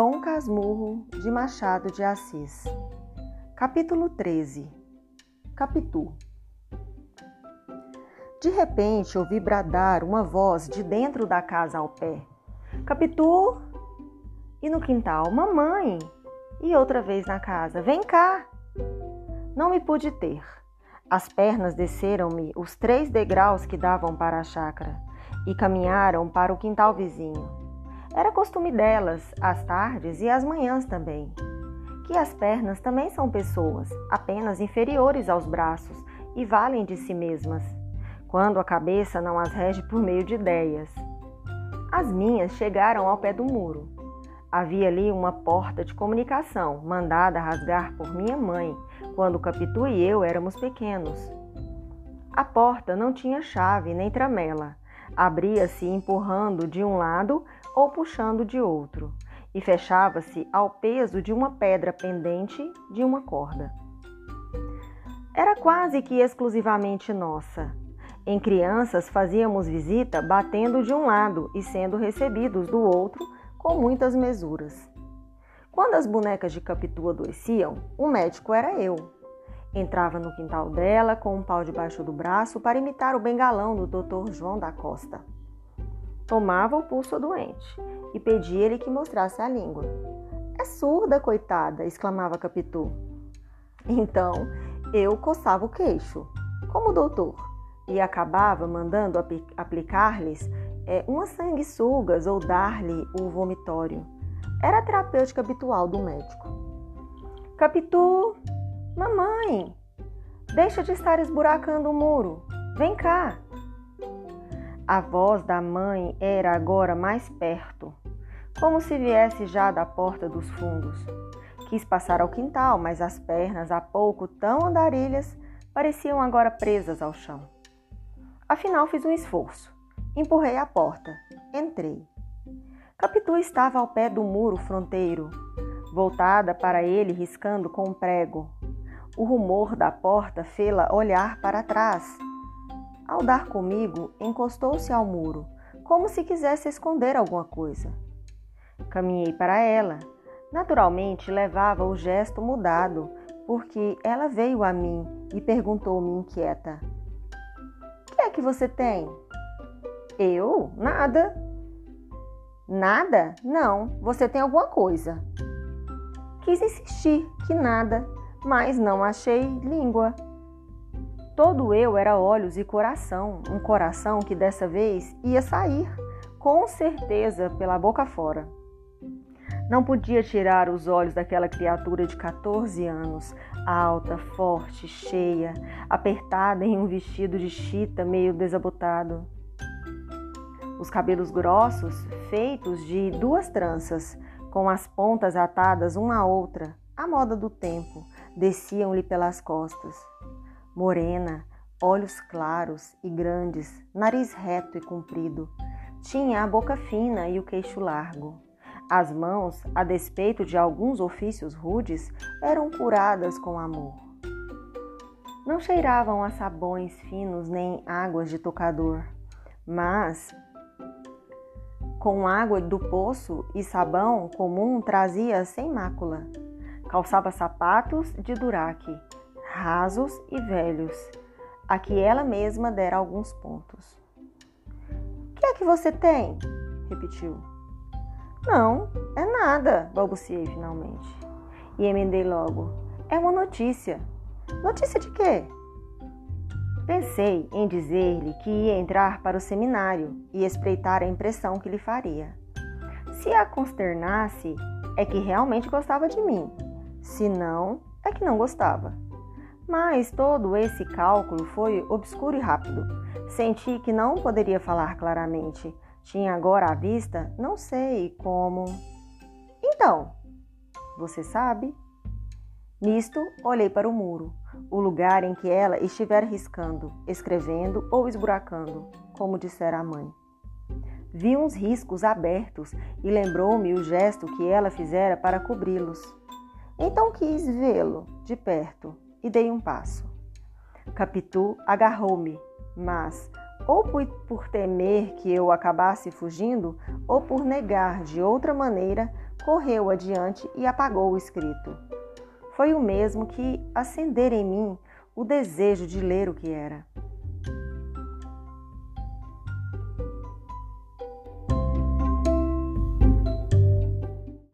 Dom Casmurro de Machado de Assis. Capítulo 13 Capitu De repente ouvi bradar uma voz de dentro da casa ao pé. Capitu! E no quintal, mamãe! E outra vez na casa, vem cá! Não me pude ter. As pernas desceram-me os três degraus que davam para a chácara e caminharam para o quintal vizinho. Era costume delas, às tardes e às manhãs também, que as pernas também são pessoas, apenas inferiores aos braços e valem de si mesmas, quando a cabeça não as rege por meio de ideias. As minhas chegaram ao pé do muro. Havia ali uma porta de comunicação, mandada rasgar por minha mãe, quando Capitu e eu éramos pequenos. A porta não tinha chave nem tramela. Abria-se empurrando de um lado ou puxando de outro, e fechava-se ao peso de uma pedra pendente de uma corda. Era quase que exclusivamente nossa. Em crianças fazíamos visita batendo de um lado e sendo recebidos do outro com muitas mesuras. Quando as bonecas de Capitu adoeciam, o médico era eu. Entrava no quintal dela com um pau debaixo do braço para imitar o bengalão do Dr. João da Costa. Tomava o pulso doente e pedia-lhe que mostrasse a língua. É surda, coitada! exclamava Capitu. Então eu coçava o queixo, como o doutor, e acabava mandando aplicar-lhes é, umas sanguessugas ou dar-lhe o vomitório. Era a terapêutica habitual do médico. Capitu, mamãe, deixa de estar esburacando o muro. Vem cá. A voz da mãe era agora mais perto, como se viesse já da porta dos fundos. Quis passar ao quintal, mas as pernas, há pouco tão andarilhas, pareciam agora presas ao chão. Afinal, fiz um esforço. Empurrei a porta. Entrei. Capitu estava ao pé do muro fronteiro, voltada para ele, riscando com um prego. O rumor da porta fê-la olhar para trás ao dar comigo, encostou-se ao muro, como se quisesse esconder alguma coisa. Caminhei para ela. Naturalmente levava o gesto mudado, porque ela veio a mim e perguntou-me inquieta: O que é que você tem? Eu? Nada. Nada? Não, você tem alguma coisa. Quis insistir que nada, mas não achei língua. Todo eu era olhos e coração, um coração que dessa vez ia sair, com certeza, pela boca fora. Não podia tirar os olhos daquela criatura de 14 anos, alta, forte, cheia, apertada em um vestido de chita meio desabotado. Os cabelos grossos, feitos de duas tranças, com as pontas atadas uma à outra, à moda do tempo, desciam-lhe pelas costas morena, olhos claros e grandes, nariz reto e comprido. Tinha a boca fina e o queixo largo. As mãos, a despeito de alguns ofícios rudes, eram curadas com amor. Não cheiravam a sabões finos nem águas de tocador, mas com água do poço e sabão comum trazia sem mácula. Calçava sapatos de duraque rasos e velhos, a que ela mesma dera alguns pontos. Que é que você tem? repetiu. Não, é nada, balbuciei finalmente. E emendei logo. É uma notícia. Notícia de quê? Pensei em dizer-lhe que ia entrar para o seminário e espreitar a impressão que lhe faria. Se a consternasse, é que realmente gostava de mim. Se não, é que não gostava. Mas todo esse cálculo foi obscuro e rápido. Senti que não poderia falar claramente. Tinha agora à vista, não sei como. Então, você sabe? Nisto, olhei para o muro, o lugar em que ela estivera riscando, escrevendo ou esburacando, como dissera a mãe. Vi uns riscos abertos e lembrou-me o gesto que ela fizera para cobri-los. Então quis vê-lo de perto e dei um passo. Capitu agarrou-me, mas, ou por temer que eu acabasse fugindo, ou por negar de outra maneira, correu adiante e apagou o escrito. Foi o mesmo que acender em mim o desejo de ler o que era.